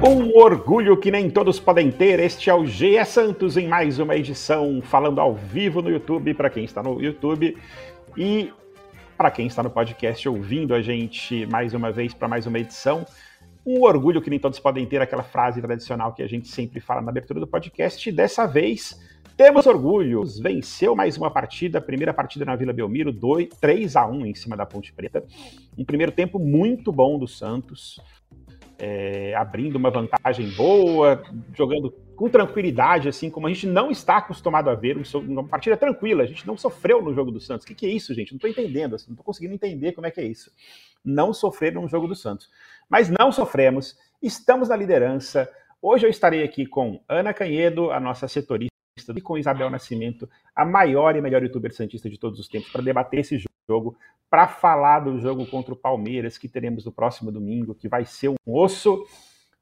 Um orgulho que nem todos podem ter. Este é o GE Santos em mais uma edição, falando ao vivo no YouTube, para quem está no YouTube. E para quem está no podcast ouvindo a gente mais uma vez para mais uma edição. Um orgulho que nem todos podem ter, aquela frase tradicional que a gente sempre fala na abertura do podcast. Dessa vez, temos orgulho. Venceu mais uma partida, primeira partida na Vila Belmiro, 2, 3 a 1 em cima da Ponte Preta. Um primeiro tempo muito bom do Santos é, abrindo uma vantagem boa, jogando com tranquilidade, assim como a gente não está acostumado a ver, uma partida tranquila, a gente não sofreu no jogo do Santos. O que, que é isso, gente? Não estou entendendo, assim, não estou conseguindo entender como é que é isso. Não sofrer no jogo do Santos. Mas não sofremos, estamos na liderança. Hoje eu estarei aqui com Ana Canhedo, a nossa setorista, e com Isabel Nascimento, a maior e melhor youtuber santista de todos os tempos, para debater esse jogo para falar do jogo contra o Palmeiras que teremos no próximo domingo, que vai ser um osso.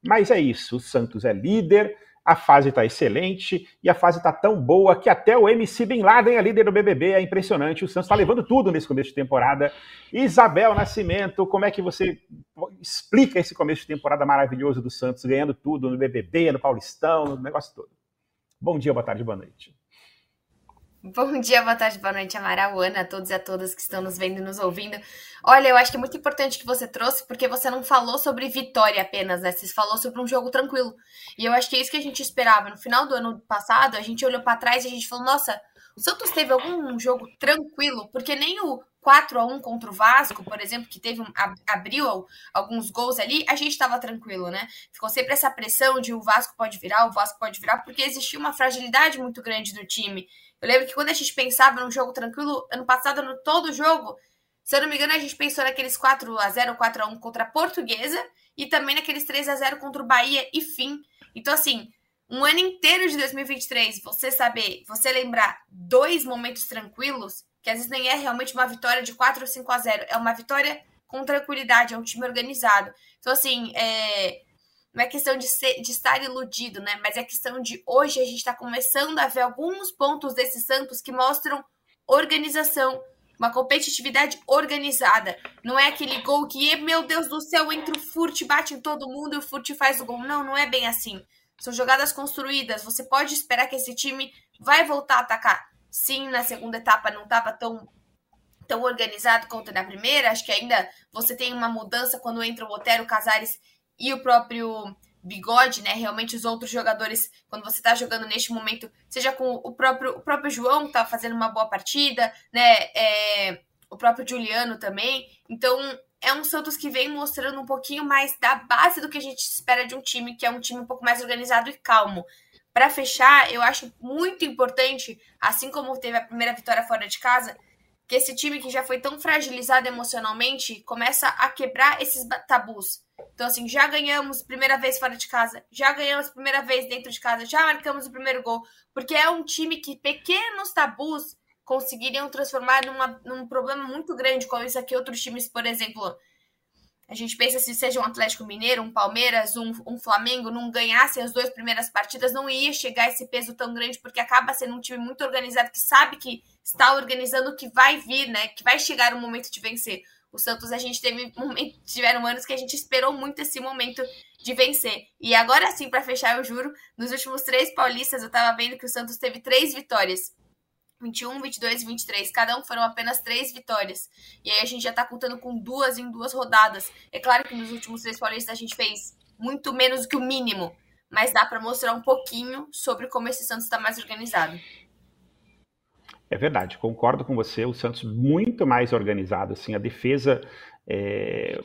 Mas é isso, o Santos é líder, a fase está excelente e a fase está tão boa que até o MC Bin Laden é líder do BBB, é impressionante. O Santos está levando tudo nesse começo de temporada. Isabel Nascimento, como é que você explica esse começo de temporada maravilhoso do Santos, ganhando tudo no BBB, no Paulistão, no negócio todo? Bom dia, boa tarde, boa noite. Bom dia, boa tarde, boa noite, Amaral, Ana, a todos e a todas que estão nos vendo e nos ouvindo. Olha, eu acho que é muito importante que você trouxe, porque você não falou sobre vitória apenas, né? Você falou sobre um jogo tranquilo. E eu acho que é isso que a gente esperava. No final do ano passado, a gente olhou para trás e a gente falou: nossa, o Santos teve algum jogo tranquilo, porque nem o 4 a 1 contra o Vasco, por exemplo, que teve um, abriu alguns gols ali, a gente estava tranquilo, né? Ficou sempre essa pressão de o Vasco pode virar, o Vasco pode virar, porque existia uma fragilidade muito grande do time. Eu lembro que quando a gente pensava num jogo tranquilo, ano passado, no todo jogo, se eu não me engano, a gente pensou naqueles 4 a 0 4 a 1 contra a Portuguesa e também naqueles 3 a 0 contra o Bahia e fim. Então, assim, um ano inteiro de 2023, você saber, você lembrar dois momentos tranquilos, que às vezes nem é realmente uma vitória de 4 ou 5 a 0 é uma vitória com tranquilidade, é um time organizado. Então, assim, é, não é questão de, ser, de estar iludido, né? Mas é questão de hoje a gente está começando a ver alguns pontos desses Santos que mostram organização, uma competitividade organizada. Não é aquele gol que, meu Deus do céu, entra o Furt, bate em todo mundo e o Furt faz o gol. Não, não é bem assim. São jogadas construídas. Você pode esperar que esse time vai voltar a atacar. Sim, na segunda etapa não estava tão tão organizado quanto na primeira. Acho que ainda você tem uma mudança quando entra o Otero Casares e o próprio Bigode, né? Realmente os outros jogadores, quando você está jogando neste momento, seja com o próprio, o próprio João, que tá fazendo uma boa partida, né? É, o próprio Juliano também. Então, é um Santos que vem mostrando um pouquinho mais da base do que a gente espera de um time, que é um time um pouco mais organizado e calmo. Para fechar, eu acho muito importante, assim como teve a primeira vitória fora de casa, que esse time que já foi tão fragilizado emocionalmente começa a quebrar esses tabus. Então, assim, já ganhamos primeira vez fora de casa, já ganhamos primeira vez dentro de casa, já marcamos o primeiro gol, porque é um time que pequenos tabus conseguiriam transformar numa, num problema muito grande, como isso aqui, outros times, por exemplo. A gente pensa se seja um Atlético Mineiro, um Palmeiras, um, um Flamengo, não ganhassem as duas primeiras partidas, não ia chegar esse peso tão grande, porque acaba sendo um time muito organizado, que sabe que está organizando que vai vir, né? Que vai chegar o momento de vencer. O Santos, a gente teve tiveram anos que a gente esperou muito esse momento de vencer. E agora sim, para fechar, eu juro, nos últimos três paulistas, eu tava vendo que o Santos teve três vitórias. 21, 22 e 23. Cada um foram apenas três vitórias. E aí a gente já tá contando com duas em duas rodadas. É claro que nos últimos três paulistas a gente fez muito menos do que o mínimo. Mas dá para mostrar um pouquinho sobre como esse Santos está mais organizado. É verdade, concordo com você. O Santos muito mais organizado, assim, a defesa é,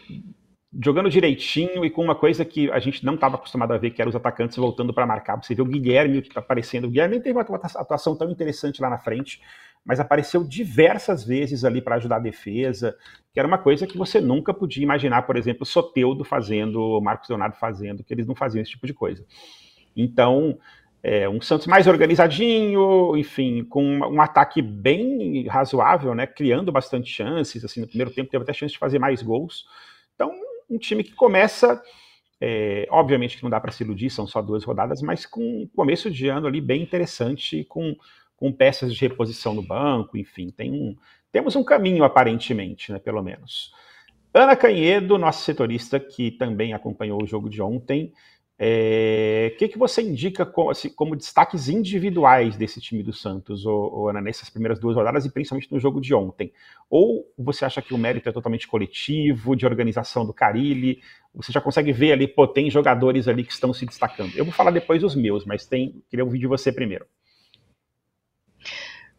jogando direitinho e com uma coisa que a gente não estava acostumado a ver, que era os atacantes voltando para marcar. Você vê o Guilherme que está aparecendo. O Guilherme nem teve uma atuação tão interessante lá na frente, mas apareceu diversas vezes ali para ajudar a defesa, que era uma coisa que você nunca podia imaginar, por exemplo, Soteudo fazendo, Marcos Leonardo fazendo, que eles não faziam esse tipo de coisa. Então, é, um Santos mais organizadinho, enfim, com um ataque bem razoável, né? Criando bastante chances. Assim, no primeiro tempo teve até chance de fazer mais gols. Um time que começa, é, obviamente que não dá para se iludir, são só duas rodadas, mas com um começo de ano ali bem interessante, com, com peças de reposição no banco, enfim, tem um, temos um caminho aparentemente, né? Pelo menos. Ana Canhedo, nossa setorista, que também acompanhou o jogo de ontem, o é, que, que você indica como, assim, como, destaques individuais desse time do Santos, ou, ou, Ana, nessas primeiras duas rodadas e principalmente no jogo de ontem? Ou você acha que o mérito é totalmente coletivo, de organização do Carilli? Você já consegue ver ali, pô, tem jogadores ali que estão se destacando. Eu vou falar depois dos meus, mas tem, queria ouvir de você primeiro.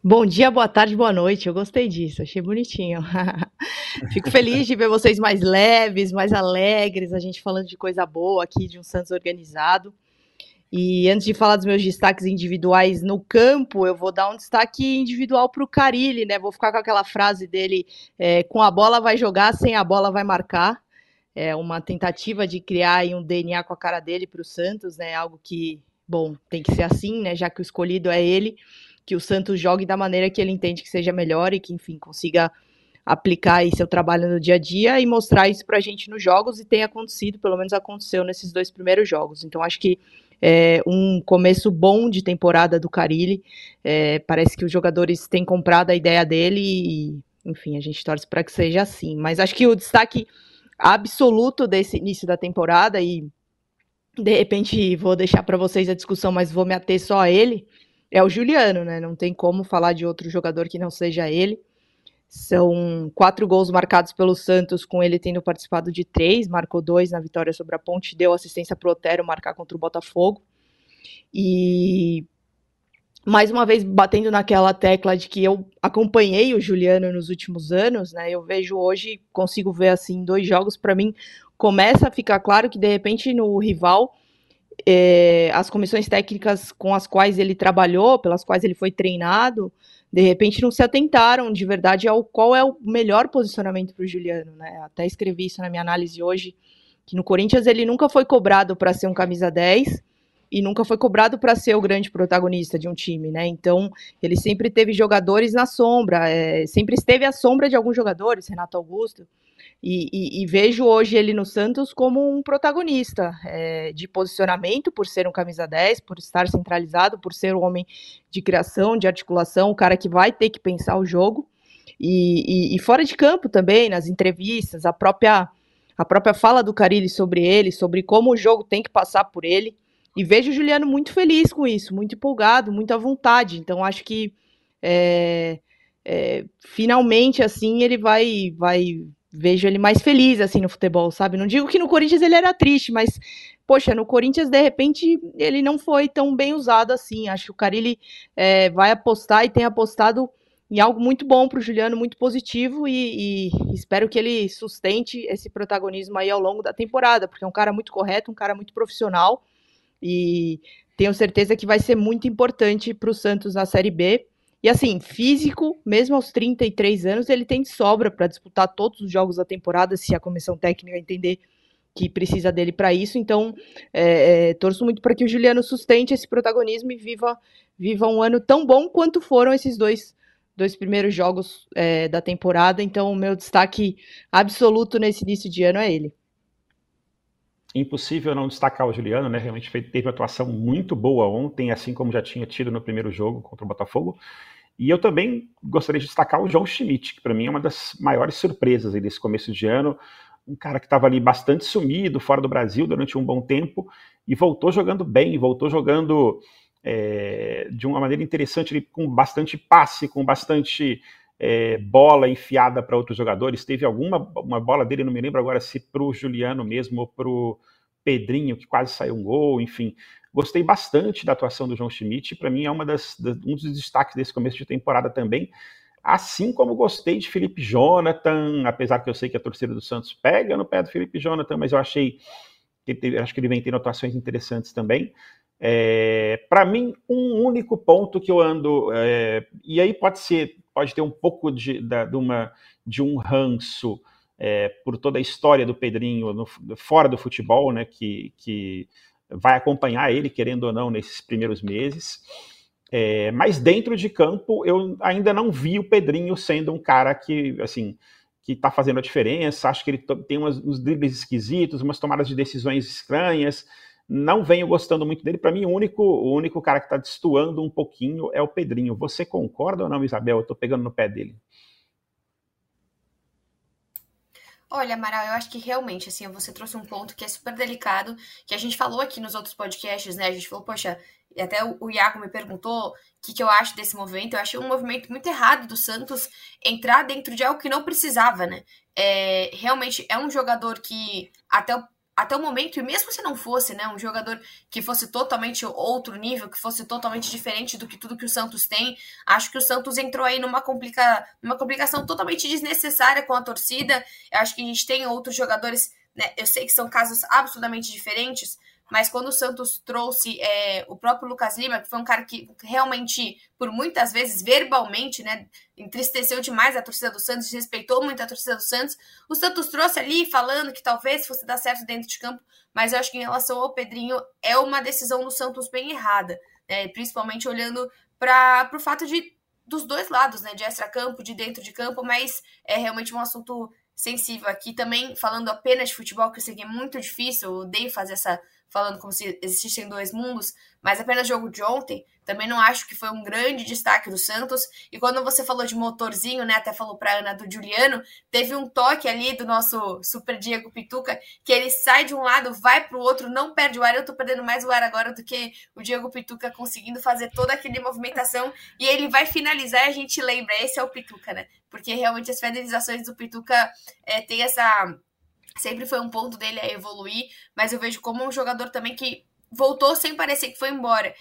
Bom dia, boa tarde, boa noite. Eu gostei disso, achei bonitinho. Fico feliz de ver vocês mais leves, mais alegres, a gente falando de coisa boa aqui, de um Santos organizado. E antes de falar dos meus destaques individuais no campo, eu vou dar um destaque individual para o Carilli, né? Vou ficar com aquela frase dele: é, com a bola vai jogar, sem a bola vai marcar. É uma tentativa de criar um DNA com a cara dele para o Santos, né? Algo que, bom, tem que ser assim, né? Já que o escolhido é ele que o Santos jogue da maneira que ele entende que seja melhor e que, enfim, consiga aplicar aí seu trabalho no dia a dia e mostrar isso para a gente nos jogos e tem acontecido, pelo menos aconteceu nesses dois primeiros jogos. Então acho que é um começo bom de temporada do Carilli. É, parece que os jogadores têm comprado a ideia dele e, enfim, a gente torce para que seja assim. Mas acho que o destaque absoluto desse início da temporada e de repente vou deixar para vocês a discussão, mas vou me ater só a ele é o Juliano, né? Não tem como falar de outro jogador que não seja ele. São quatro gols marcados pelo Santos, com ele tendo participado de três, marcou dois na vitória sobre a Ponte, deu assistência para o Otero marcar contra o Botafogo. E mais uma vez batendo naquela tecla de que eu acompanhei o Juliano nos últimos anos, né? Eu vejo hoje, consigo ver assim dois jogos para mim começa a ficar claro que de repente no rival é, as comissões técnicas com as quais ele trabalhou, pelas quais ele foi treinado, de repente não se atentaram de verdade ao qual é o melhor posicionamento para o Juliano, né? Até escrevi isso na minha análise hoje, que no Corinthians ele nunca foi cobrado para ser um camisa 10 e nunca foi cobrado para ser o grande protagonista de um time, né? Então ele sempre teve jogadores na sombra, é, sempre esteve à sombra de alguns jogadores, Renato Augusto. E, e, e, vejo hoje ele no Santos como um protagonista é, de posicionamento, por ser um camisa 10, por estar centralizado, por ser um homem de criação, de articulação, o cara que vai ter que pensar o jogo. E, e fora de campo também, nas entrevistas, a própria, a própria fala do Carilli sobre ele, sobre como o jogo tem que passar por ele. E vejo o Juliano muito feliz com isso, muito empolgado, muito à vontade. Então acho que é, é, finalmente assim ele vai, vai vejo ele mais feliz assim no futebol, sabe? Não digo que no Corinthians ele era triste, mas poxa, no Corinthians de repente ele não foi tão bem usado assim. Acho que o Carilli é, vai apostar e tem apostado em algo muito bom para o Juliano, muito positivo e, e, espero que ele sustente esse protagonismo aí ao longo da temporada, porque é um cara muito correto, um cara muito profissional e tenho certeza que vai ser muito importante para o Santos na Série B. E assim, físico, mesmo aos 33 anos, ele tem sobra para disputar todos os jogos da temporada, se a comissão técnica entender que precisa dele para isso. Então, é, é, torço muito para que o Juliano sustente esse protagonismo e viva, viva um ano tão bom quanto foram esses dois, dois primeiros jogos é, da temporada. Então, o meu destaque absoluto nesse início de ano é ele. Impossível não destacar o Juliano, né? Realmente teve uma atuação muito boa ontem, assim como já tinha tido no primeiro jogo contra o Botafogo. E eu também gostaria de destacar o João Schmidt, que para mim é uma das maiores surpresas desse começo de ano. Um cara que estava ali bastante sumido, fora do Brasil durante um bom tempo, e voltou jogando bem, voltou jogando é, de uma maneira interessante, com bastante passe, com bastante é, bola enfiada para outros jogadores. Teve alguma uma bola dele, não me lembro agora se para o Juliano mesmo ou para o Pedrinho, que quase saiu um gol, enfim. Gostei bastante da atuação do João Schmidt, para mim é uma das, um dos destaques desse começo de temporada também. Assim como gostei de Felipe Jonathan, apesar que eu sei que a torcida do Santos pega no pé do Felipe Jonathan, mas eu achei teve, acho que ele vem tendo atuações interessantes também. É, para mim, um único ponto que eu ando, é, e aí pode ser, pode ter um pouco de, de, de uma, de um ranço é, por toda a história do Pedrinho no, fora do futebol, né, que, que vai acompanhar ele, querendo ou não, nesses primeiros meses. É, mas dentro de campo, eu ainda não vi o Pedrinho sendo um cara que, assim, que está fazendo a diferença. Acho que ele tem umas, uns dribles esquisitos, umas tomadas de decisões estranhas. Não venho gostando muito dele. Para mim, o único, o único cara que está destoando um pouquinho é o Pedrinho. Você concorda ou não, Isabel? Eu estou pegando no pé dele. Olha, Amaral, eu acho que realmente, assim, você trouxe um ponto que é super delicado, que a gente falou aqui nos outros podcasts, né? A gente falou, poxa, e até o Iago me perguntou o que, que eu acho desse movimento. Eu achei um movimento muito errado do Santos entrar dentro de algo que não precisava, né? É, realmente é um jogador que até o até o momento, e mesmo se não fosse, né, um jogador que fosse totalmente outro nível, que fosse totalmente diferente do que tudo que o Santos tem, acho que o Santos entrou aí numa, complica, numa complicação totalmente desnecessária com a torcida. Eu acho que a gente tem outros jogadores, né, eu sei que são casos absolutamente diferentes, mas quando o Santos trouxe é, o próprio Lucas Lima, que foi um cara que realmente, por muitas vezes, verbalmente, né, entristeceu demais a torcida do Santos, respeitou muito a torcida do Santos, o Santos trouxe ali falando que talvez fosse dar certo dentro de campo, mas eu acho que em relação ao Pedrinho, é uma decisão do Santos bem errada, né, principalmente olhando para o fato de dos dois lados, né, de extra-campo, de dentro de campo, mas é realmente um assunto sensível aqui. Também falando apenas de futebol, que eu sei que é muito difícil, eu odeio fazer essa falando como se existissem dois mundos, mas apenas jogo de ontem, também não acho que foi um grande destaque do Santos. E quando você falou de motorzinho, né, até falou para Ana do Juliano, teve um toque ali do nosso super Diego Pituca, que ele sai de um lado, vai para o outro, não perde o ar. Eu tô perdendo mais o ar agora do que o Diego Pituca conseguindo fazer toda aquela movimentação e ele vai finalizar e a gente lembra, esse é o Pituca, né? Porque realmente as finalizações do Pituca é, tem essa sempre foi um ponto dele a evoluir, mas eu vejo como um jogador também que voltou sem parecer que foi embora.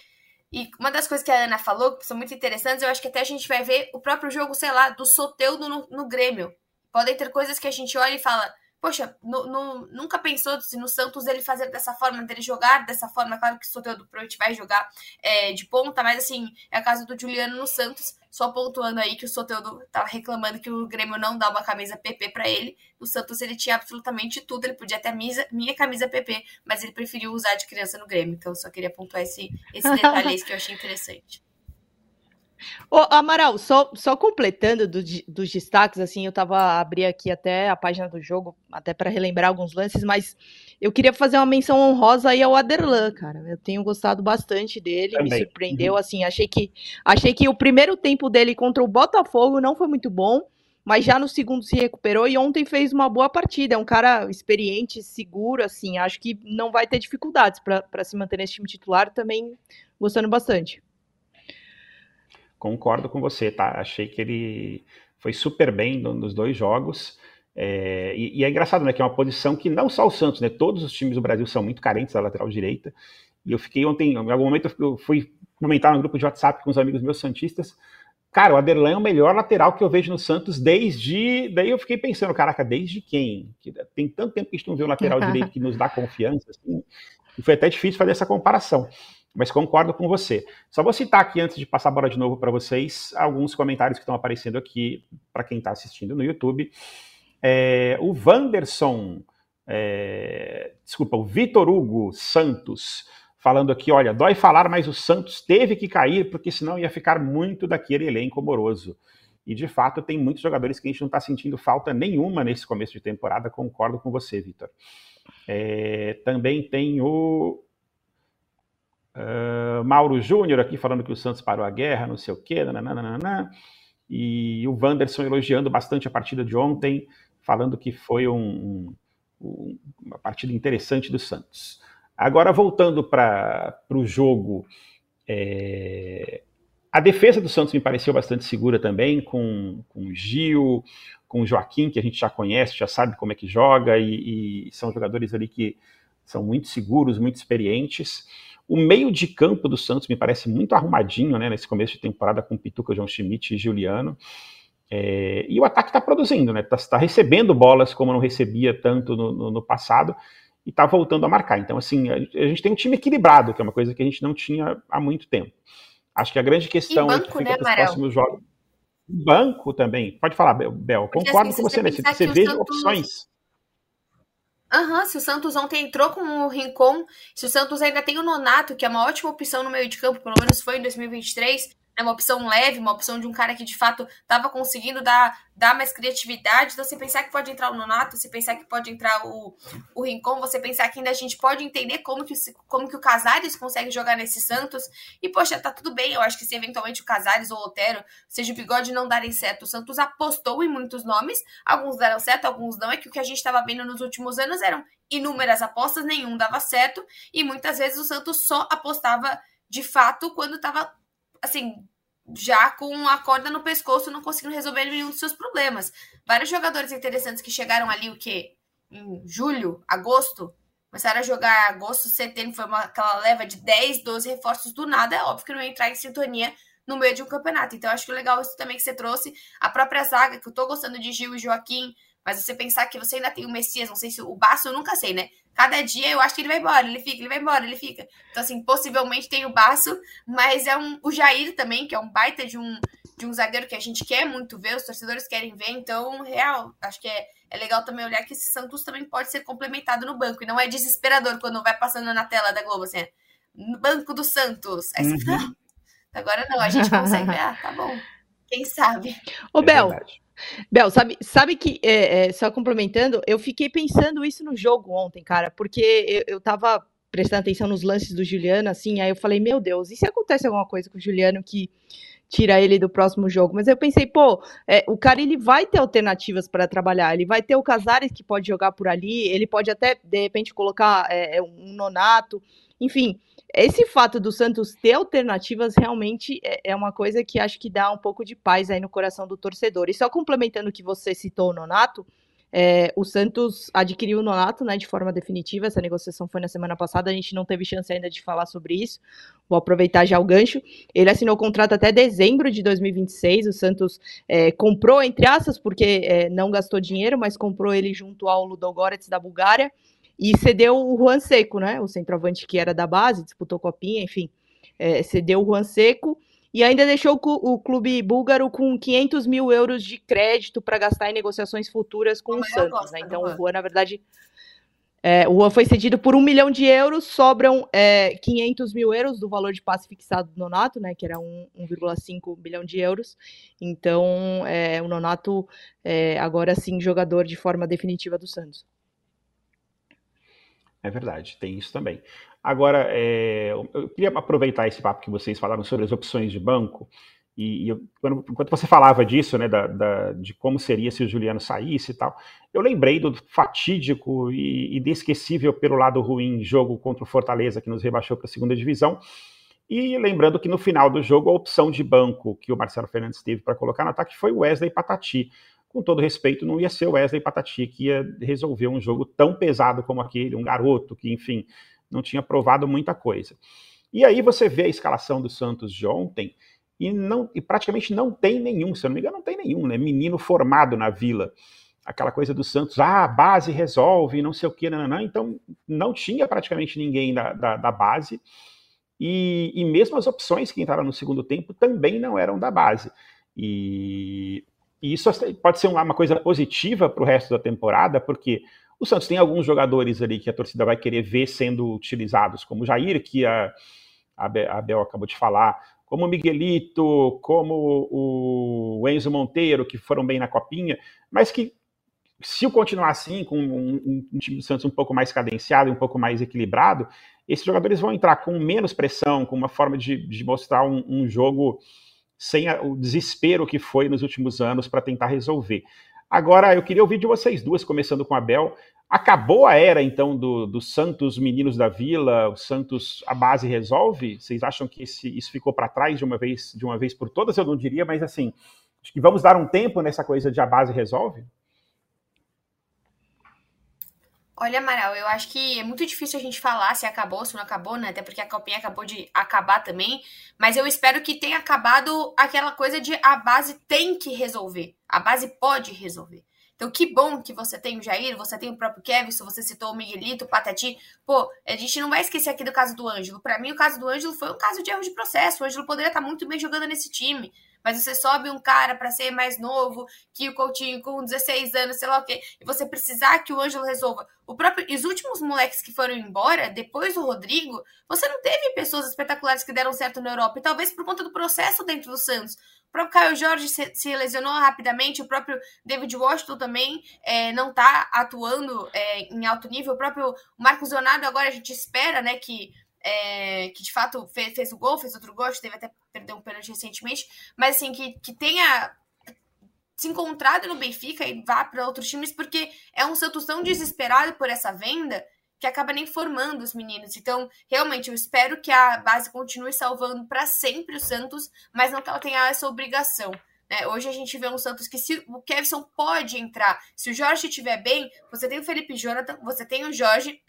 E uma das coisas que a Ana falou, que são muito interessantes, eu acho que até a gente vai ver o próprio jogo, sei lá, do Soteudo no, no Grêmio. Podem ter coisas que a gente olha e fala, poxa, no, no, nunca pensou se no Santos ele fazer dessa forma, dele jogar dessa forma. Claro que o Soteldo provavelmente vai jogar é, de ponta, mas assim, é a casa do Juliano no Santos. Só pontuando aí que o Soteldo tava reclamando que o Grêmio não dá uma camisa PP para ele. O Santos ele tinha absolutamente tudo, ele podia ter misa, minha camisa PP, mas ele preferiu usar de criança no Grêmio. Então só queria pontuar esse, esse detalhe que eu achei interessante. Ô, Amaral, só, só completando do, dos destaques, assim, eu tava abri aqui até a página do jogo, até para relembrar alguns lances, mas eu queria fazer uma menção honrosa aí ao Aderlan, cara. Eu tenho gostado bastante dele, Também. me surpreendeu, uhum. assim, achei que achei que o primeiro tempo dele contra o Botafogo não foi muito bom, mas já no segundo se recuperou e ontem fez uma boa partida. É um cara experiente, seguro, assim, acho que não vai ter dificuldades para se manter nesse time titular, também gostando bastante. Concordo com você, tá? Achei que ele foi super bem nos dois jogos. É, e, e, é engraçado, né? Que é uma posição que não só o Santos, né? Todos os times do Brasil são muito carentes da lateral direita. E eu fiquei ontem, em algum momento, eu fui comentar no grupo de WhatsApp com os amigos meus santistas. Cara, o Aderlan é o melhor lateral que eu vejo no Santos desde. Daí eu fiquei pensando, caraca, desde quem? Tem tanto tempo que a gente não vê um lateral direito que nos dá confiança, assim. E foi até difícil fazer essa comparação mas concordo com você. Só vou citar aqui, antes de passar a bola de novo para vocês, alguns comentários que estão aparecendo aqui para quem está assistindo no YouTube. É, o Wanderson, é, desculpa, o Vitor Hugo Santos, falando aqui: olha, dói falar, mas o Santos teve que cair, porque senão ia ficar muito daquele elenco moroso. E de fato, tem muitos jogadores que a gente não está sentindo falta nenhuma nesse começo de temporada, concordo com você, Vitor. É, também tem o Uh, Mauro Júnior aqui falando que o Santos parou a guerra, não sei o quê, nananana, e o Wanderson elogiando bastante a partida de ontem, falando que foi um, um, uma partida interessante do Santos. Agora, voltando para o jogo, é, a defesa do Santos me pareceu bastante segura também, com, com o Gil, com o Joaquim, que a gente já conhece, já sabe como é que joga, e, e são jogadores ali que são muito seguros, muito experientes. O meio de campo do Santos me parece muito arrumadinho, né, nesse começo de temporada com Pituca, João Schmidt e Juliano. É, e o ataque está produzindo, né? Está tá recebendo bolas como não recebia tanto no, no, no passado e está voltando a marcar. Então, assim, a, a, gente tem um time equilibrado, que é uma coisa que a gente não tinha há muito tempo. Acho que a grande questão banco, é que fica né, próximos jogos. Banco também. Pode falar, Bel. Concordo assim, com você, né? Você, você vê Santos... opções Aham, uhum, se o Santos ontem entrou com o Rincon, se o Santos ainda tem o Nonato, que é uma ótima opção no meio de campo, pelo menos foi em 2023, é uma opção leve, uma opção de um cara que de fato estava conseguindo dar, dar mais criatividade. Então, você pensar que pode entrar o Nonato, você pensar que pode entrar o, o Rincon, você pensar que ainda a gente pode entender como que, como que o Casares consegue jogar nesse Santos. E, poxa, tá tudo bem. Eu acho que se eventualmente o Casares ou o Otero, seja o bigode, não darem certo, o Santos apostou em muitos nomes. Alguns deram certo, alguns não. É que o que a gente estava vendo nos últimos anos eram inúmeras apostas, nenhum dava certo. E muitas vezes o Santos só apostava de fato quando estava assim, já com a corda no pescoço, não conseguindo resolver nenhum dos seus problemas. Vários jogadores interessantes que chegaram ali, o quê? Em julho, agosto, começaram a jogar agosto, setembro, foi uma, aquela leva de 10, 12 reforços do nada, é óbvio que não ia entrar em sintonia no meio de um campeonato. Então, acho que legal isso também que você trouxe. A própria zaga, que eu tô gostando de Gil e Joaquim, mas você pensar que você ainda tem o Messias, não sei se o Baço, eu nunca sei, né? Cada dia eu acho que ele vai embora, ele fica, ele vai embora, ele fica. Então, assim, possivelmente tem o Baço, mas é um, o Jair também, que é um baita de um, de um zagueiro que a gente quer muito ver, os torcedores querem ver. Então, real, acho que é, é legal também olhar que esse Santos também pode ser complementado no banco. E não é desesperador quando vai passando na tela da Globo, assim, no banco do Santos. Aí você uhum. agora não, a gente consegue ver, ah, tá bom. Quem sabe? Ô, é Bel, verdade. Bel, sabe, sabe que, é, é, só complementando, eu fiquei pensando isso no jogo ontem, cara, porque eu, eu tava prestando atenção nos lances do Juliano, assim, aí eu falei, meu Deus, e se acontece alguma coisa com o Juliano que tira ele do próximo jogo? Mas eu pensei, pô, é, o cara ele vai ter alternativas para trabalhar, ele vai ter o Casares que pode jogar por ali, ele pode até, de repente, colocar é, um nonato, enfim, esse fato do Santos ter alternativas realmente é, é uma coisa que acho que dá um pouco de paz aí no coração do torcedor. E só complementando o que você citou, o Nonato, é, o Santos adquiriu o Nonato né, de forma definitiva. Essa negociação foi na semana passada, a gente não teve chance ainda de falar sobre isso. Vou aproveitar já o gancho. Ele assinou o contrato até dezembro de 2026. O Santos é, comprou, entre aspas, porque é, não gastou dinheiro, mas comprou ele junto ao Ludogorets da Bulgária. E cedeu o Juan Seco, né? O centroavante que era da base, disputou copinha, enfim. É, cedeu o Juan Seco e ainda deixou o clube búlgaro com 500 mil euros de crédito para gastar em negociações futuras com o Santos. Né? Então, o Juan, na verdade, é, o Juan foi cedido por um milhão de euros, sobram é, 500 mil euros do valor de passe fixado do Nonato, né, que era 1,5 milhão de euros. Então, é, o Nonato, é, agora sim, jogador de forma definitiva do Santos. É verdade, tem isso também. Agora, é, eu queria aproveitar esse papo que vocês falaram sobre as opções de banco. E, e eu, quando, enquanto você falava disso, né, da, da, de como seria se o Juliano saísse e tal, eu lembrei do fatídico e inesquecível pelo lado ruim jogo contra o Fortaleza, que nos rebaixou para a segunda divisão. E lembrando que no final do jogo, a opção de banco que o Marcelo Fernandes teve para colocar no ataque foi o Wesley Patati com todo respeito, não ia ser o Wesley Patati que ia resolver um jogo tão pesado como aquele, um garoto que, enfim, não tinha provado muita coisa. E aí você vê a escalação do Santos de ontem e, não, e praticamente não tem nenhum, se eu não me engano, não tem nenhum, né? Menino formado na vila. Aquela coisa do Santos, ah, a base resolve, não sei o que, não, então não tinha praticamente ninguém da, da, da base. E, e mesmo as opções que entraram no segundo tempo também não eram da base. E e isso pode ser uma coisa positiva para o resto da temporada, porque o Santos tem alguns jogadores ali que a torcida vai querer ver sendo utilizados, como o Jair, que a, a Bel acabou de falar, como o Miguelito, como o Enzo Monteiro, que foram bem na copinha, mas que se continuar assim, com um, um, time do Santos um pouco mais cadenciado, um pouco mais equilibrado, esses jogadores vão entrar com menos pressão, com uma forma de, de mostrar um, um jogo sem a, o desespero que foi nos últimos anos para tentar resolver. Agora, eu queria ouvir de vocês duas, começando com a Bel. Acabou a era, então, do, do Santos Meninos da Vila, o Santos a base resolve? Vocês acham que esse, isso ficou para trás de uma vez de uma vez por todas? Eu não diria, mas assim, acho que vamos dar um tempo nessa coisa de a base resolve? Olha, Amaral, eu acho que é muito difícil a gente falar se acabou, se não acabou, né? Até porque a Copinha acabou de acabar também. Mas eu espero que tenha acabado aquela coisa de a base tem que resolver. A base pode resolver. Então, que bom que você tem o Jair, você tem o próprio Kevin, você citou o Miguelito, o Patati. Pô, a gente não vai esquecer aqui do caso do Ângelo. Para mim, o caso do Ângelo foi um caso de erro de processo. O Ângelo poderia estar muito bem jogando nesse time. Mas você sobe um cara para ser mais novo que o Coutinho com 16 anos, sei lá o quê, e você precisar que o Ângelo resolva. O próprio, os últimos moleques que foram embora, depois do Rodrigo, você não teve pessoas espetaculares que deram certo na Europa, e talvez por conta do processo dentro do Santos. O próprio Caio Jorge se, se lesionou rapidamente, o próprio David Washington também é, não está atuando é, em alto nível, o próprio Marcos Leonardo agora a gente espera, né, que é, que de fato fez, fez, o gol, fez outro gol, teve até perder um pênalti recentemente, mas assim, que, que tenha se encontrado no Benfica e vá para outros times, porque é um Santos tão desesperado por essa venda que acaba nem formando os meninos. Então, realmente, eu espero que a base continue salvando para sempre o Santos, mas não que ela tenha essa obrigação. Né? Hoje a gente vê um Santos que se o Kevson pode entrar, se o Jorge estiver bem, você tem o Felipe Jonathan, você tem o Jorge,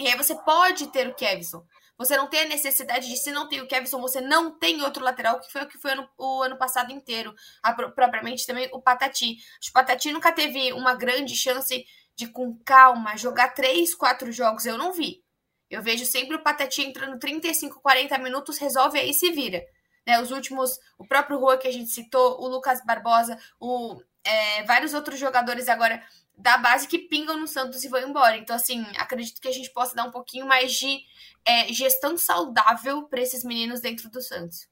e aí você pode ter o Kevson. Você não tem a necessidade de, se não tem o Kevson, você não tem outro lateral, que foi o que foi ano, o ano passado inteiro. A, propriamente também o Patati. O Patati nunca teve uma grande chance de, com calma, jogar três, quatro jogos. Eu não vi. Eu vejo sempre o Patati entrando 35, 40 minutos, resolve aí e se vira. Né, os últimos, o próprio Rua que a gente citou, o Lucas Barbosa, o, é, vários outros jogadores agora da base que pingam no Santos e vão embora. Então, assim, acredito que a gente possa dar um pouquinho mais de é, gestão saudável para esses meninos dentro do Santos.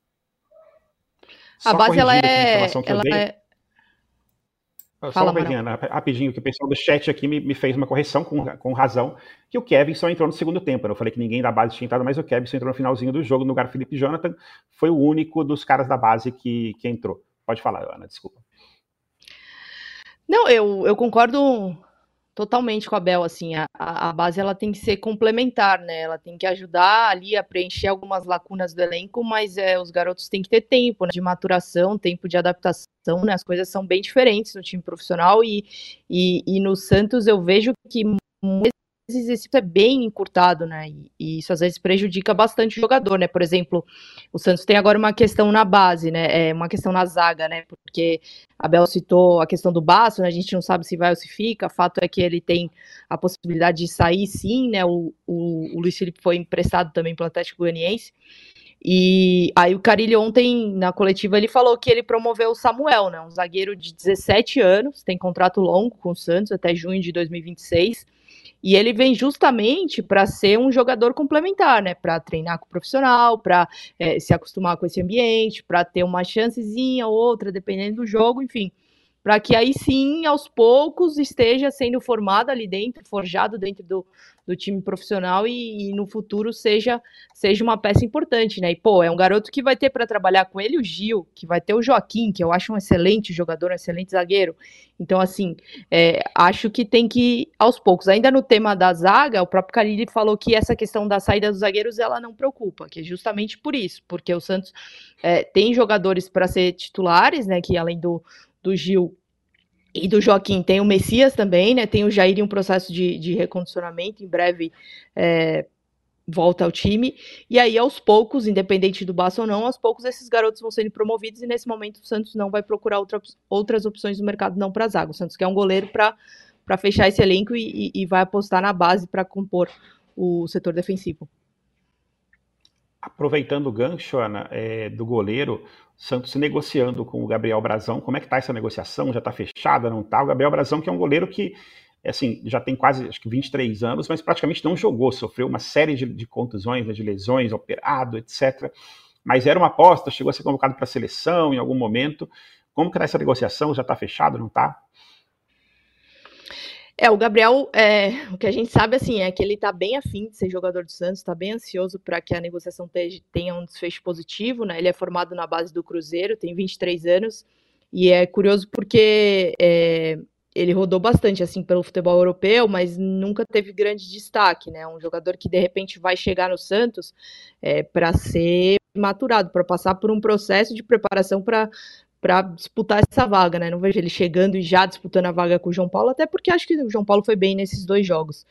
A base, ela é. Ela é... Só Fala, uma coisinha, né? rapidinho, que o pessoal do chat aqui me, me, fez uma correção com, com razão, que o Kevin só entrou no segundo tempo. Eu falei que ninguém da base tinha entrado, mas o Kevin só entrou no finalzinho do jogo, no lugar do Felipe Jonathan. Foi o único dos caras da base que, que entrou. Pode falar, Ana, desculpa. Não, eu, eu concordo totalmente com a Bel, assim, a, a base ela tem que ser complementar, né, ela tem que ajudar ali a preencher algumas lacunas do elenco, mas é, os garotos têm que ter tempo né, de maturação, tempo de adaptação, né, as coisas são bem diferentes no time profissional e, e, e no Santos eu vejo que isso é bem encurtado, né? E, e, isso às vezes prejudica bastante o jogador, né? Por exemplo, o Santos tem agora uma questão na base, né? É uma questão na zaga, né? Porque a Bel citou a questão do Baço, né? A gente não sabe se vai ou se fica. Fato é que ele tem a possibilidade de sair, sim, né? O, o, o Luiz Felipe foi emprestado também pelo Atlético Goianiense. E aí o Carilho ontem na coletiva ele falou que ele promoveu o Samuel, né? Um zagueiro de 17 anos, tem contrato longo com o Santos até junho de 2026 e ele vem justamente para ser um jogador complementar, né? Para treinar com o profissional, para é, se acostumar com esse ambiente, para ter uma chancezinha ou outra, dependendo do jogo, enfim para que aí sim, aos poucos, esteja sendo formado ali dentro, forjado dentro do, do time profissional e, e, no futuro seja, seja uma peça importante, né? E, pô, é um garoto que vai ter para trabalhar com ele o Gil, que vai ter o Joaquim, que eu acho um excelente jogador, um excelente zagueiro. Então, assim, é, acho que tem que ir aos poucos. Ainda no tema da zaga, o próprio Carilli falou que essa questão da saída dos zagueiros ela não preocupa, que é justamente por isso, porque o Santos é, tem jogadores para ser titulares, né? Que além do do Gil e do Joaquim. Tem o Messias também, né? Tem o Jair em um processo de, de recondicionamento, em breve é, volta ao time. E aí, aos poucos, independente do Baço ou não, aos poucos esses garotos vão sendo promovidos e nesse momento o Santos não vai procurar outra, outras opções no mercado não para zaga. O Santos quer um goleiro para fechar esse elenco e, e, e vai apostar na base para compor o setor defensivo. Aproveitando o gancho, Ana, é, do goleiro, Santos negociando com o Gabriel Brazão. Como é que está essa negociação? Já está fechada, não está? O Gabriel Brazão, que é um goleiro que assim, já tem quase acho que 23 anos, mas praticamente não jogou, sofreu uma série de, de contusões, né, de lesões, operado, etc. Mas era uma aposta, chegou a ser convocado para a seleção em algum momento. Como que está essa negociação? Já está fechado, não está? É, o Gabriel, é, o que a gente sabe assim é que ele está bem afim de ser jogador do Santos, está bem ansioso para que a negociação tenha um desfecho positivo, né? Ele é formado na base do Cruzeiro, tem 23 anos e é curioso porque é, ele rodou bastante assim pelo futebol europeu, mas nunca teve grande destaque, né? Um jogador que de repente vai chegar no Santos é, para ser maturado, para passar por um processo de preparação para para disputar essa vaga, né? Não vejo ele chegando e já disputando a vaga com o João Paulo, até porque acho que o João Paulo foi bem nesses dois jogos.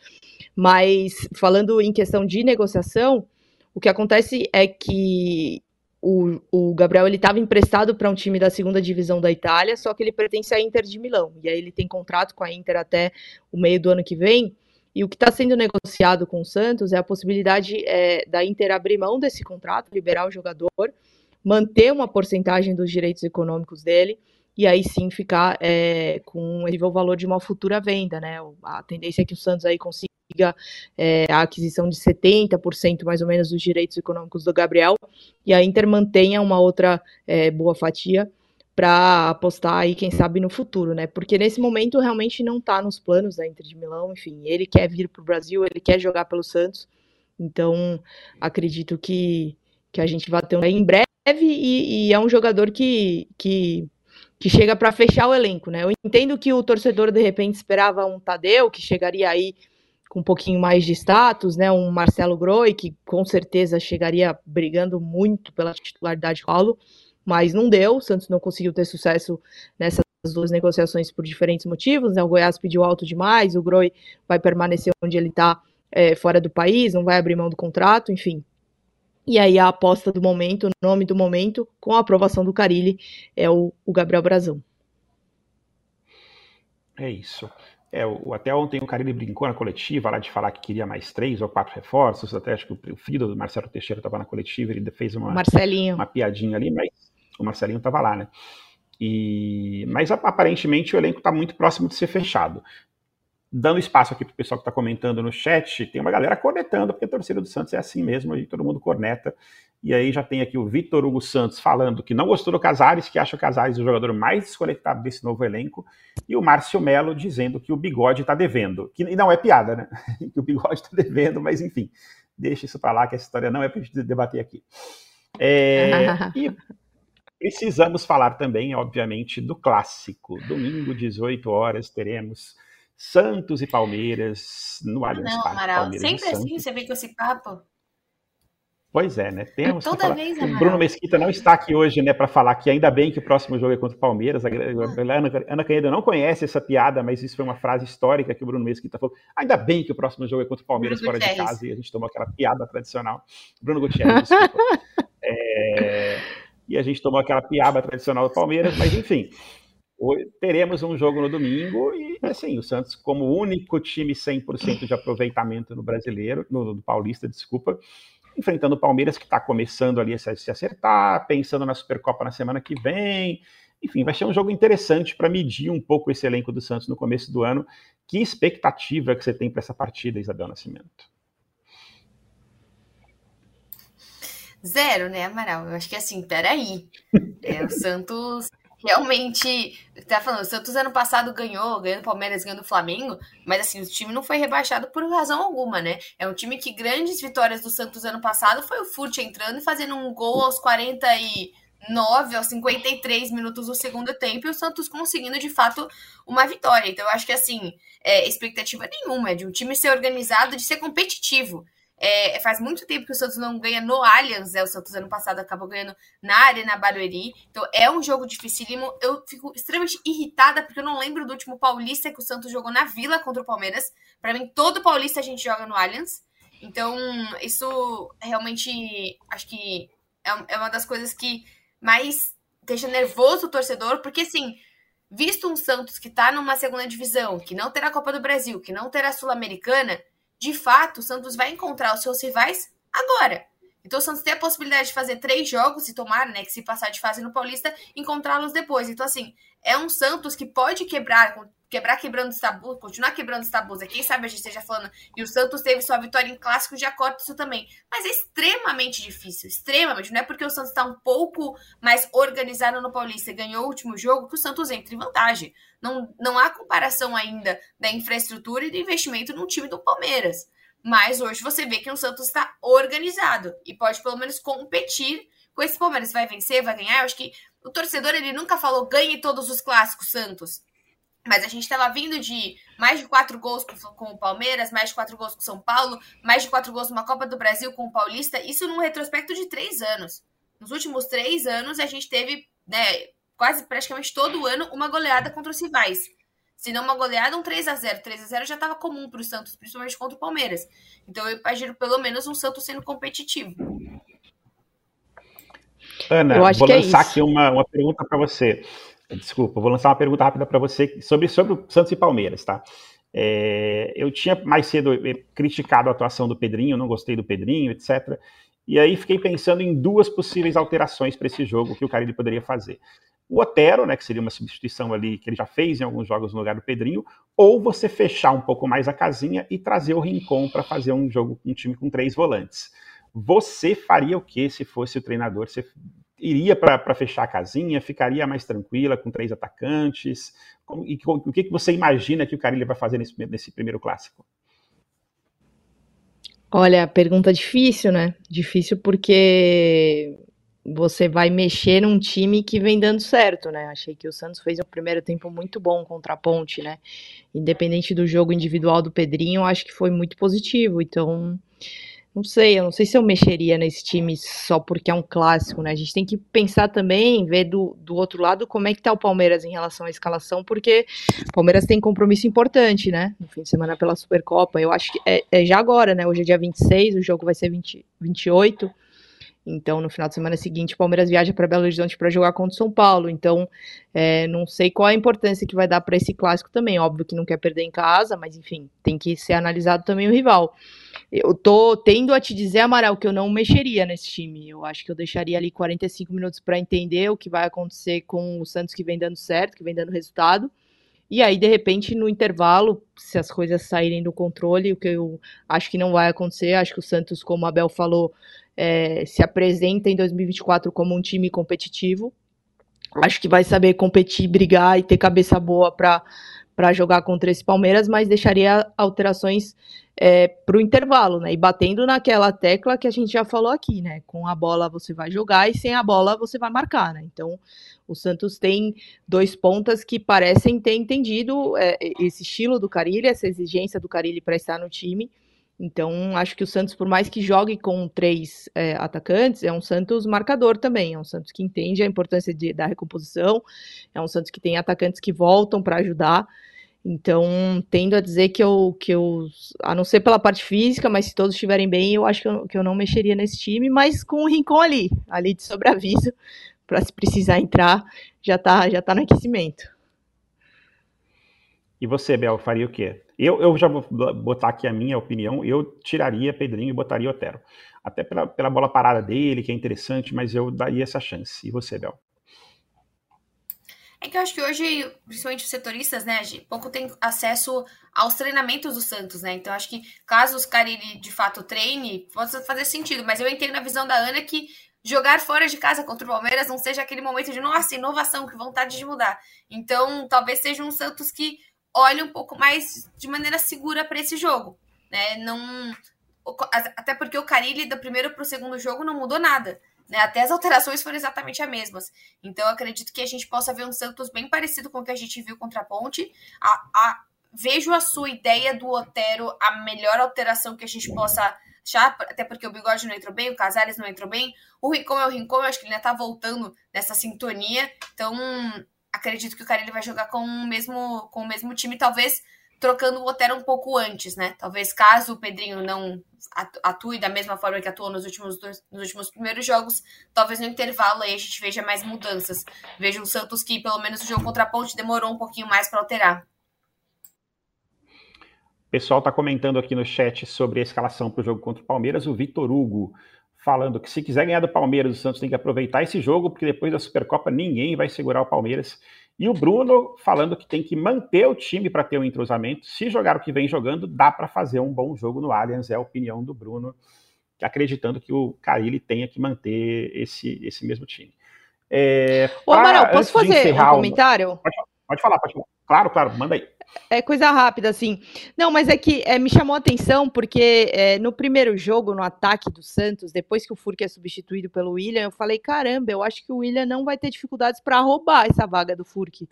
Mas falando em questão de negociação, o que acontece é que o, o Gabriel ele estava emprestado para um time da segunda divisão da Itália, só que ele pertence à Inter de Milão. E aí ele tem contrato com a Inter até o meio do ano que vem. E o que está sendo negociado com o Santos é a possibilidade é, da Inter abrir mão desse contrato, liberar o jogador manter uma porcentagem dos direitos econômicos dele e aí sim ficar é, com o valor de uma futura venda, né? A tendência é que o Santos aí consiga é, a aquisição de 70% mais ou menos dos direitos econômicos do Gabriel e a Inter mantenha uma outra é, boa fatia para apostar aí, quem sabe, no futuro, né? Porque nesse momento realmente não está nos planos da Inter de Milão, enfim, ele quer vir para o Brasil, ele quer jogar pelo Santos, então acredito que, que a gente vai ter um em breve e, e é um jogador que, que que chega para fechar o elenco, né? Eu entendo que o torcedor de repente esperava um Tadeu que chegaria aí com um pouquinho mais de status, né? Um Marcelo Groi que com certeza chegaria brigando muito pela titularidade do Paulo, mas não deu. O Santos não conseguiu ter sucesso nessas duas negociações por diferentes motivos. Né? O Goiás pediu alto demais, o Groi vai permanecer onde ele está, é, fora do país, não vai abrir mão do contrato, enfim. E aí a aposta do momento, o nome do momento, com a aprovação do Carilli, é o, o Gabriel Brazão. É isso. É, o, até ontem o Carilli brincou na coletiva lá de falar que queria mais três ou quatro reforços. Até acho que o, o filho do Marcelo Teixeira estava na coletiva, ele fez uma, Marcelinho. uma piadinha ali, mas o Marcelinho estava lá, né? E, mas aparentemente o elenco está muito próximo de ser fechado dando espaço aqui para o pessoal que está comentando no chat, tem uma galera cornetando, porque a torcida do Santos é assim mesmo, aí todo mundo corneta. E aí já tem aqui o Vitor Hugo Santos falando que não gostou do Casares, que acha o Casares o jogador mais desconectado desse novo elenco, e o Márcio Melo dizendo que o Bigode está devendo. Que, não é piada, né? que o Bigode está devendo, mas enfim, deixa isso para lá, que essa história não é para a gente debater aqui. É, e precisamos falar também, obviamente, do clássico. Domingo, 18 horas, teremos Santos e Palmeiras no Allianz Não, Amaral, sempre assim, você vem com esse papo. Pois é, né? Temos Toda que falar. vez, O Bruno Mesquita não está aqui hoje, né, para falar que ainda bem que o próximo jogo é contra o Palmeiras. A Ana, Ana Canheda não conhece essa piada, mas isso foi uma frase histórica que o Bruno Mesquita falou. Ainda bem que o próximo jogo é contra o Palmeiras Bruno fora Gutierrez. de casa e a gente tomou aquela piada tradicional. Bruno Gutierrez, desculpa. é... E a gente tomou aquela piada tradicional do Palmeiras, mas enfim teremos um jogo no domingo e, assim, o Santos como único time 100% de aproveitamento no brasileiro, no, no paulista, desculpa, enfrentando o Palmeiras que está começando ali a se acertar, pensando na Supercopa na semana que vem. Enfim, vai ser um jogo interessante para medir um pouco esse elenco do Santos no começo do ano. Que expectativa que você tem para essa partida, Isabel Nascimento? Zero, né, Amaral? Eu acho que assim, peraí. É, o Santos realmente, tá falando, o Santos ano passado ganhou, ganhando o Palmeiras, ganhando o Flamengo, mas assim, o time não foi rebaixado por razão alguma, né? É um time que grandes vitórias do Santos ano passado foi o Furt entrando e fazendo um gol aos 49 aos 53 minutos do segundo tempo e o Santos conseguindo de fato uma vitória. Então eu acho que assim, é, expectativa nenhuma de um time ser organizado, de ser competitivo. É, faz muito tempo que o Santos não ganha no Allianz, é, o Santos ano passado acabou ganhando na Arena Barueri, então é um jogo dificílimo. Eu fico extremamente irritada porque eu não lembro do último Paulista que o Santos jogou na Vila contra o Palmeiras. Para mim, todo Paulista a gente joga no Allianz. Então, isso realmente acho que é, é uma das coisas que mais deixa nervoso o torcedor, porque assim, visto um Santos que tá numa segunda divisão, que não terá Copa do Brasil, que não terá Sul-Americana, de fato, o Santos vai encontrar os seus rivais agora. Então o Santos tem a possibilidade de fazer três jogos e tomar, né, que se passar de fase no Paulista, encontrá-los depois. Então, assim, é um Santos que pode quebrar, quebrar quebrando os tabus, continuar quebrando os tabus. Quem sabe a gente esteja falando, e o Santos teve sua vitória em clássico, já corta isso também. Mas é extremamente difícil, extremamente. Não é porque o Santos está um pouco mais organizado no Paulista e ganhou o último jogo que o Santos entra em vantagem. Não, não há comparação ainda da infraestrutura e do investimento no time do Palmeiras. Mas hoje você vê que o Santos está organizado e pode pelo menos competir com esse Palmeiras. Vai vencer, vai ganhar. Eu acho que o torcedor ele nunca falou ganhe todos os clássicos Santos. Mas a gente estava vindo de mais de quatro gols com, o Palmeiras, mais de quatro gols com o São Paulo, mais de quatro gols numa Copa do Brasil com o Paulista. Isso num retrospecto de três anos. Nos últimos três anos, a gente teve né, quase praticamente todo ano uma goleada contra os rivais. Se não uma goleada, um 3 a 0 3 a 0 já estava comum para o Santos, principalmente contra o Palmeiras. Então eu imagino pelo menos um Santos sendo competitivo. Ana, vou é lançar é aqui uma, uma pergunta para você. Desculpa, vou lançar uma pergunta rápida para você sobre, sobre o Santos e Palmeiras, tá? É, eu tinha mais cedo criticado a atuação do Pedrinho, não gostei do Pedrinho, etc. E aí fiquei pensando em duas possíveis alterações para esse jogo que o Carilli poderia fazer. O Otero, né, que seria uma substituição ali que ele já fez em alguns jogos no lugar do Pedrinho, ou você fechar um pouco mais a casinha e trazer o Rincon para fazer um jogo um time com três volantes. Você faria o que se fosse o treinador? Você iria para fechar a casinha? Ficaria mais tranquila com três atacantes? Como, e, o que, que você imagina que o Carilli vai fazer nesse, nesse primeiro clássico? Olha, pergunta difícil, né? Difícil porque você vai mexer num time que vem dando certo, né? Achei que o Santos fez um primeiro tempo muito bom contra a Ponte, né? Independente do jogo individual do Pedrinho, acho que foi muito positivo. Então, não sei, eu não sei se eu mexeria nesse time só porque é um clássico, né? A gente tem que pensar também, ver do, do outro lado como é que tá o Palmeiras em relação à escalação, porque o Palmeiras tem compromisso importante, né? No fim de semana pela Supercopa. Eu acho que é, é já agora, né? Hoje é dia 26, o jogo vai ser 20, 28. Então, no final de semana seguinte, o Palmeiras viaja para Belo Horizonte para jogar contra o São Paulo. Então, é, não sei qual a importância que vai dar para esse clássico também. Óbvio que não quer perder em casa, mas enfim, tem que ser analisado também o rival. Eu tô tendo a te dizer, Amaral, que eu não mexeria nesse time. Eu acho que eu deixaria ali 45 minutos para entender o que vai acontecer com o Santos que vem dando certo, que vem dando resultado. E aí, de repente, no intervalo, se as coisas saírem do controle, o que eu acho que não vai acontecer, acho que o Santos, como a Abel falou, é, se apresenta em 2024 como um time competitivo. Acho que vai saber competir, brigar e ter cabeça boa para jogar contra esse Palmeiras, mas deixaria alterações é, para o intervalo, né? E batendo naquela tecla que a gente já falou aqui, né? Com a bola você vai jogar e sem a bola você vai marcar, né? Então o Santos tem dois pontas que parecem ter entendido é, esse estilo do Carilli, essa exigência do Carilli para estar no time. Então, acho que o Santos, por mais que jogue com três é, atacantes, é um Santos marcador também. É um Santos que entende a importância de, da recomposição, é um Santos que tem atacantes que voltam para ajudar. Então, tendo a dizer que eu, que eu, a não ser pela parte física, mas se todos estiverem bem, eu acho que eu, que eu não mexeria nesse time, mas com o Rincon ali, ali de sobreaviso, para se precisar entrar, já tá, já tá no aquecimento. E você, Bel, faria o quê? Eu, eu já vou botar aqui a minha opinião, eu tiraria Pedrinho e botaria Otero. Até pela, pela bola parada dele, que é interessante, mas eu daria essa chance. E você, Bel? É que eu acho que hoje, principalmente os setoristas, né, pouco tem acesso aos treinamentos do Santos, né? Então acho que caso os Carilli de fato treine, pode fazer sentido, mas eu entendo a visão da Ana que jogar fora de casa contra o Palmeiras não seja aquele momento de nossa, inovação, que vontade de mudar. Então, talvez seja um Santos que olhe um pouco mais de maneira segura para esse jogo, né? Não até porque o Carilli do primeiro para o segundo jogo não mudou nada. Né? Até as alterações foram exatamente as mesmas. Então, acredito que a gente possa ver um Santos bem parecido com o que a gente viu contra a Ponte. A, a, vejo a sua ideia do Otero a melhor alteração que a gente possa achar, até porque o Bigode não entrou bem, o Casares não entrou bem. O Rincon é o Rincon, eu acho que ele ainda tá voltando nessa sintonia. Então, acredito que o cara ele vai jogar com o mesmo, com o mesmo time, talvez trocando o Otero um pouco antes, né? Talvez caso o Pedrinho não atue da mesma forma que atuou nos últimos, dois, nos últimos primeiros jogos, talvez no intervalo aí a gente veja mais mudanças. Veja o Santos que, pelo menos, o jogo contra a Ponte demorou um pouquinho mais para alterar. O pessoal está comentando aqui no chat sobre a escalação para o jogo contra o Palmeiras. O Vitor Hugo falando que se quiser ganhar do Palmeiras, o Santos tem que aproveitar esse jogo, porque depois da Supercopa ninguém vai segurar o Palmeiras. E o Bruno falando que tem que manter o time para ter um entrosamento. Se jogar o que vem jogando, dá para fazer um bom jogo no Allianz, é a opinião do Bruno, acreditando que o Carilli tenha que manter esse, esse mesmo time. É, Ô, Amaral, posso fazer um comentário? Pode, pode falar, pode falar. Claro, claro, manda aí. É coisa rápida, assim. Não, mas é que é, me chamou a atenção porque é, no primeiro jogo, no ataque do Santos, depois que o Furque é substituído pelo William, eu falei: caramba, eu acho que o William não vai ter dificuldades para roubar essa vaga do Furque.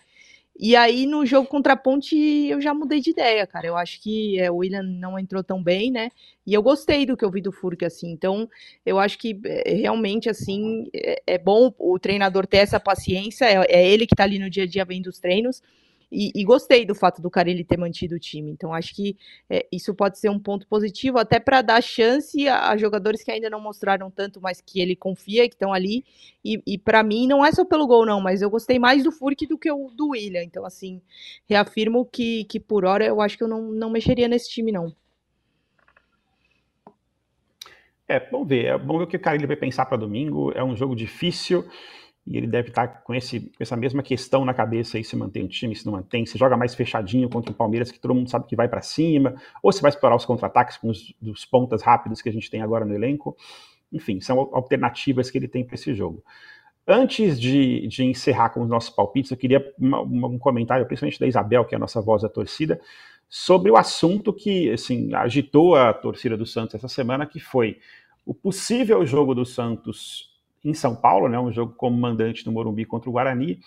E aí, no jogo contra a Ponte, eu já mudei de ideia, cara. Eu acho que é, o William não entrou tão bem, né? E eu gostei do que eu vi do Furque, assim. Então, eu acho que é, realmente, assim, é, é, bom o treinador ter essa paciência. É, é ele que tá ali no dia a dia vendo os treinos e, e, gostei do fato do Carilli ter mantido o time. Então, acho que é, isso pode ser um ponto positivo, até para dar chance a, a, jogadores que ainda não mostraram tanto, mas que ele confia, que estão ali. E, e para mim, não é só pelo gol, não, mas eu gostei mais do Furk do que o do William. Então, assim, reafirmo que, que por hora eu acho que eu não, não mexeria nesse time, não. É, vamos ver. É, vamos ver o que o Carilli vai pensar para domingo. É um jogo difícil e ele deve estar com, esse, com essa mesma questão na cabeça aí, se mantém o time, se não mantém, se joga mais fechadinho contra o Palmeiras, que todo mundo sabe que vai para cima, ou se vai explorar os contra-ataques com os dos pontas rápidos que a gente tem agora no elenco. Enfim, são alternativas que ele tem para esse jogo. Antes de, de, encerrar com os nossos palpites, eu queria uma, uma, um comentário, principalmente da Isabel, que é a nossa voz da torcida, sobre o assunto que assim, agitou a torcida do Santos essa semana, que foi o possível jogo do Santos em São Paulo, né, um jogo como mandante no Morumbi contra o Guarani.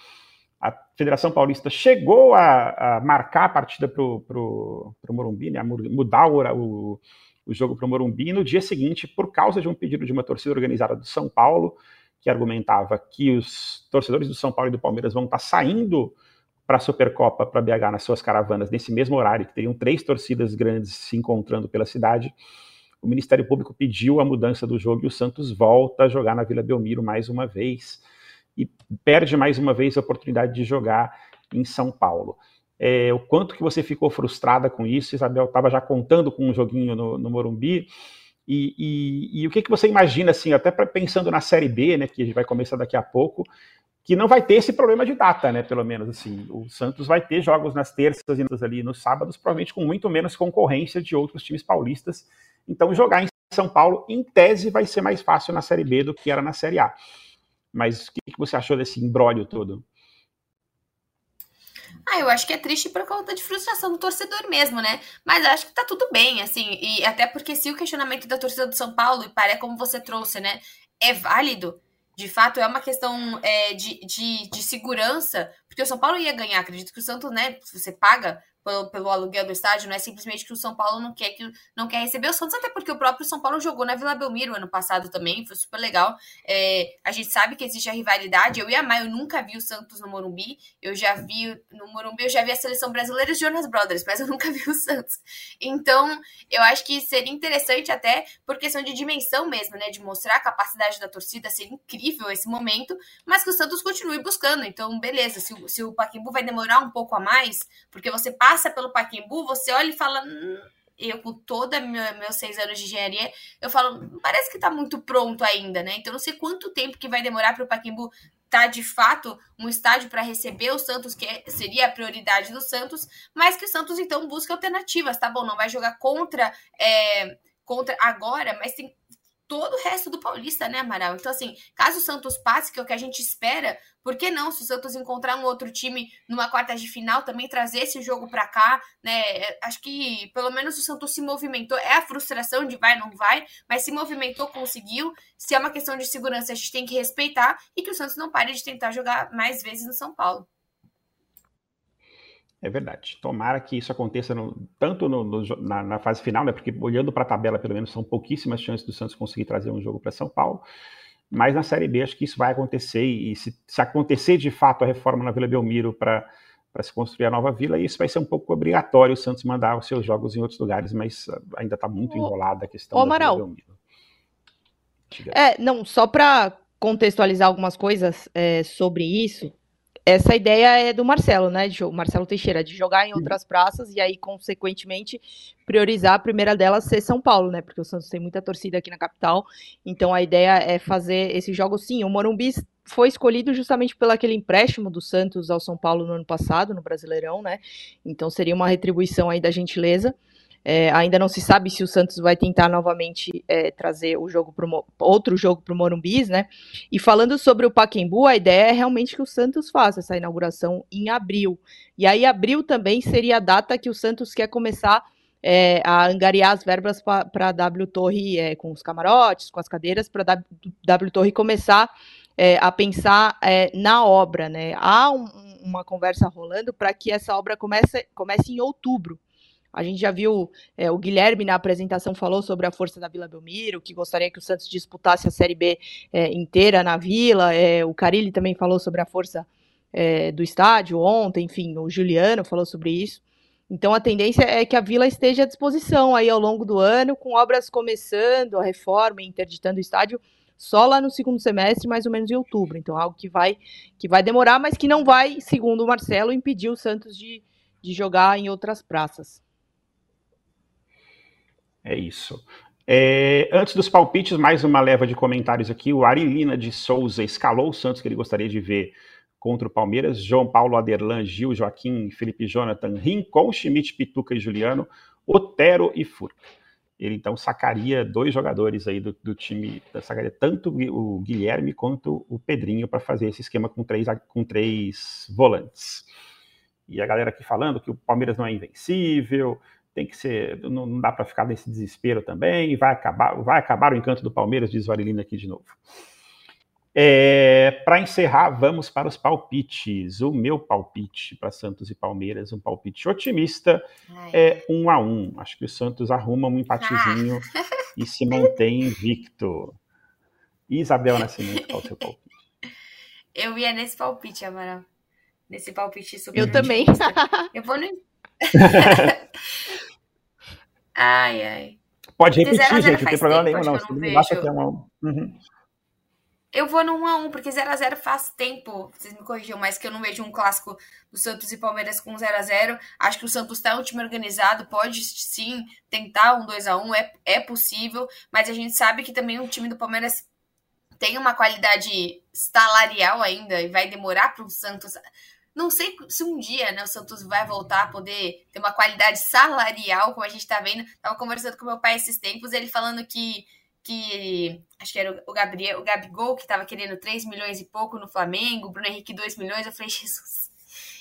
A Federação Paulista chegou a, a marcar a partida para o Morumbi, né, a mudar o, o, jogo para o Morumbi, e no dia seguinte, por causa de um pedido de uma torcida organizada do São Paulo, que argumentava que os torcedores do São Paulo e do Palmeiras vão estar saindo para a Supercopa, para BH, nas suas caravanas, nesse mesmo horário, que teriam três torcidas grandes se encontrando pela cidade o Ministério Público pediu a mudança do jogo e o Santos volta a jogar na Vila Belmiro mais uma vez e perde mais uma vez a oportunidade de jogar em São Paulo. É, o quanto que você ficou frustrada com isso, Isabel estava já contando com um joguinho no, no Morumbi, e, e, e, o que, que você imagina, assim, até pra, pensando na Série B, né, que vai começar daqui a pouco, que não vai ter esse problema de data, né, pelo menos, assim, o Santos vai ter jogos nas terças e ali nos sábados, provavelmente com muito menos concorrência de outros times paulistas, então, jogar em São Paulo, em tese, vai ser mais fácil na Série B do que era na Série A. Mas o que você achou desse embrólio todo? Ah, eu acho que é triste por conta de frustração do torcedor mesmo, né? Mas acho que tá tudo bem, assim, e até porque se o questionamento da torcida do São Paulo, e para como você trouxe, né, é válido, de fato é uma questão é, de, de, de segurança, porque o São Paulo ia ganhar, acredito que o Santos, né, você paga pelo, pelo aluguel do estádio, não é simplesmente que o São Paulo não quer que não quer receber o Santos, até porque o próprio São Paulo jogou na Vila Belmiro ano passado também, foi super legal. É, a gente sabe que existe a rivalidade. Eu e a Maio nunca vi o Santos no Morumbi. Eu já vi no Morumbi, eu já vi a seleção brasileira e os Jonas Brothers, mas eu nunca vi o Santos. Então, eu acho que seria interessante até por questão de dimensão mesmo, né? De mostrar a capacidade da torcida, seria incrível esse momento, mas que o Santos continue buscando. Então, beleza, se, se o Paquimbu vai demorar um pouco a mais, porque você passa passa pelo Paquimbu, você olha e fala. Hum, eu, com todos meus seis anos de engenharia, eu falo, parece que tá muito pronto ainda, né? Então, não sei quanto tempo que vai demorar para o Paquimbu tá de fato um estádio para receber o Santos, que é, seria a prioridade do Santos, mas que o Santos então busca alternativas, tá bom? Não vai jogar contra é, contra agora, mas tem todo o resto do Paulista, né, Amaral? Então, assim, caso o Santos passe, que é o que a gente espera, por que não, se o Santos encontrar um outro time numa quarta de final, também trazer esse jogo para cá, né? Acho que pelo menos o Santos se movimentou. É a frustração de vai, não vai, mas se movimentou, conseguiu. Se é uma questão de segurança, a gente tem que respeitar e que o Santos não pare de tentar jogar mais vezes no São Paulo. É verdade. Tomara que isso aconteça no, tanto no, no, na, na, fase final, né? Porque olhando para a tabela, pelo menos são pouquíssimas chances do Santos conseguir trazer um jogo para São Paulo. Mas na Série B acho que isso vai acontecer e se, se acontecer de fato a reforma na Vila Belmiro para se construir a nova vila, isso vai ser um pouco obrigatório o Santos mandar os seus jogos em outros lugares, mas ainda está muito enrolada a questão Ô, da Vila Belmiro. É, não, só para contextualizar algumas coisas é, sobre isso, essa ideia é do Marcelo, né? De, Marcelo Teixeira, de jogar em outras praças e aí, consequentemente, priorizar a primeira delas ser São Paulo, né? Porque o Santos tem muita torcida aqui na capital. Então a ideia é fazer esse jogo sim. O Morumbi foi escolhido justamente pelo aquele empréstimo do Santos ao São Paulo no ano passado, no Brasileirão, né? Então seria uma retribuição aí da gentileza. É, ainda não se sabe se o Santos vai tentar novamente é, trazer o jogo pro, outro jogo para o Morumbis, né? E falando sobre o Paquembu, a ideia é realmente que o Santos faça essa inauguração em abril. E aí, abril também seria a data que o Santos quer começar é, a angariar as verbas para a W Torre é, com os camarotes, com as cadeiras, para a W Torre começar é, a pensar é, na obra, né? Há um, uma conversa rolando para que essa obra comece, comece em outubro. A gente já viu, é, o Guilherme na apresentação falou sobre a força da Vila Belmiro, que gostaria que o Santos disputasse a Série B é, inteira na Vila. É, o Carilli também falou sobre a força é, do estádio ontem, enfim, o Juliano falou sobre isso. Então a tendência é que a Vila esteja à disposição aí ao longo do ano, com obras começando, a reforma, interditando o estádio, só lá no segundo semestre, mais ou menos em outubro. Então algo que vai, que vai demorar, mas que não vai, segundo o Marcelo, impedir o Santos de, de jogar em outras praças. É isso. É, antes dos palpites, mais uma leva de comentários aqui. O Arilina de Souza escalou o Santos que ele gostaria de ver contra o Palmeiras. João Paulo Aderlan, Gil, Joaquim, Felipe Jonathan, Rincon, Schmidt, Pituca e Juliano, Otero e Furca. Ele então sacaria dois jogadores aí do, do time, sacaria tanto o Guilherme quanto o Pedrinho para fazer esse esquema com três, com três volantes. E a galera aqui falando que o Palmeiras não é invencível, tem que ser, não, não dá para ficar nesse desespero também, vai acabar, vai acabar o encanto do Palmeiras, diz o Arilino aqui de novo. É, para encerrar, vamos para os palpites. O meu palpite para Santos e Palmeiras, um palpite otimista, Ai. é um a um. Acho que o Santos arruma um empatezinho ah. e se mantém invicto. Isabel Nascimento, qual é o seu palpite? Eu ia nesse palpite, Amaral. Nesse palpite super Eu também. Eu vou no. ai, ai. Pode repetir, gente, não tem problema nenhum, não. não basta ter um. Uhum. Eu vou no 1x1, porque 0x0 faz tempo. Vocês me corrigiam, mas que eu não vejo um clássico do Santos e Palmeiras com 0x0. Acho que o Santos está um time organizado, pode sim tentar um 2x1, é, é possível, mas a gente sabe que também o time do Palmeiras tem uma qualidade salarial ainda e vai demorar para o Santos. Não sei se um dia né, o Santos vai voltar a poder ter uma qualidade salarial, como a gente está vendo. Estava conversando com meu pai esses tempos, ele falando que que acho que era o Gabriel, o Gabigol, que estava querendo 3 milhões e pouco no Flamengo, o Bruno Henrique 2 milhões. Eu falei, Jesus,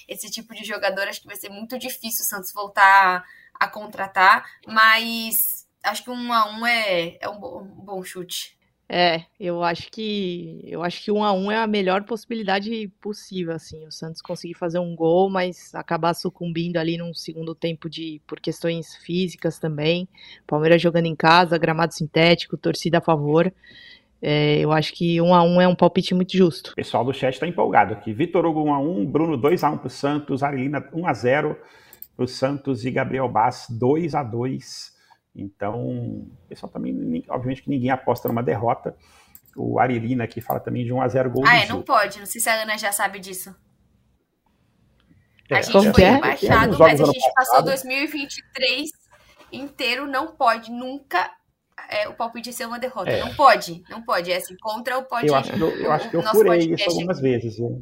esse tipo de jogador acho que vai ser muito difícil o Santos voltar a, contratar, mas acho que um a um é, é um, bom, um bom chute. É, eu acho que eu acho que um a um é a melhor possibilidade possível, assim, o Santos conseguir fazer um gol, mas acabar sucumbindo ali num segundo tempo de por questões físicas também. Palmeiras jogando em casa, gramado sintético, torcida a favor. É, eu acho que um a um é um palpite muito justo. O pessoal do chat está empolgado aqui. Vitor Hugo 1 a 1, Bruno 2 a 1 para o Santos, Arilina 1 a 0 para o Santos e Gabriel Bass 2 a 2 então, o pessoal também, obviamente que ninguém aposta numa derrota. O Arilina aqui fala também de 1 a 0 gol Ah, é, não pode. Não sei se a Ana já sabe disso. É, a gente foi é? rebaixado, mas a gente passou 2023 inteiro, não pode nunca é, o palpite ser uma derrota. É. Não pode, não pode. É assim, contra o pode. Eu acho que eu, eu, acho que eu furei isso algumas vezes. Eu,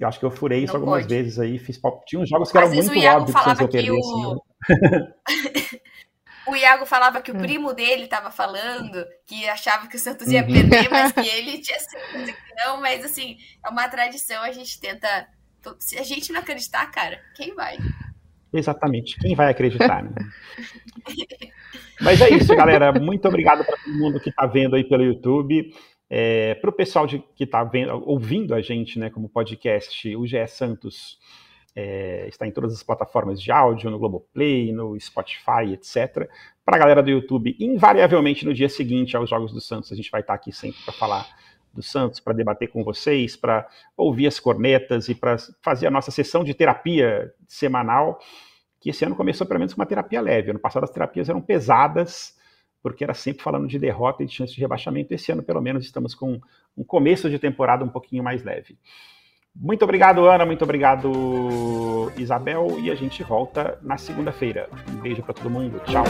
eu acho que eu furei isso não algumas pode. vezes aí, fiz palpite. Tinha uns jogos que Às eram muito óbvios que eu perder. O... Assim, O Iago falava que o hum. primo dele estava falando, que achava que o Santos ia uhum. perder, mas que ele tinha certeza que não. Mas, assim, é uma tradição, a gente tenta. Se a gente não acreditar, cara, quem vai? Exatamente, quem vai acreditar, né? mas é isso, galera. Muito obrigado para todo mundo que está vendo aí pelo YouTube. É, para o pessoal de, que está ouvindo a gente, né, como podcast, o GE Santos é, está em todas as plataformas de áudio, no Globoplay, no Spotify, etc. Para a galera do YouTube, invariavelmente no dia seguinte aos Jogos do Santos, a gente vai estar aqui sempre para falar do Santos, para debater com vocês, para ouvir as cornetas e para fazer a nossa sessão de terapia semanal, que esse ano começou pelo menos com uma terapia leve. Ano passado as terapias eram pesadas, porque era sempre falando de derrota e de chance de rebaixamento. Esse ano, pelo menos, estamos com um começo de temporada um pouquinho mais leve. Muito obrigado, Ana. Muito obrigado, Isabel. E a gente volta na segunda-feira. Um beijo para todo mundo. Tchau.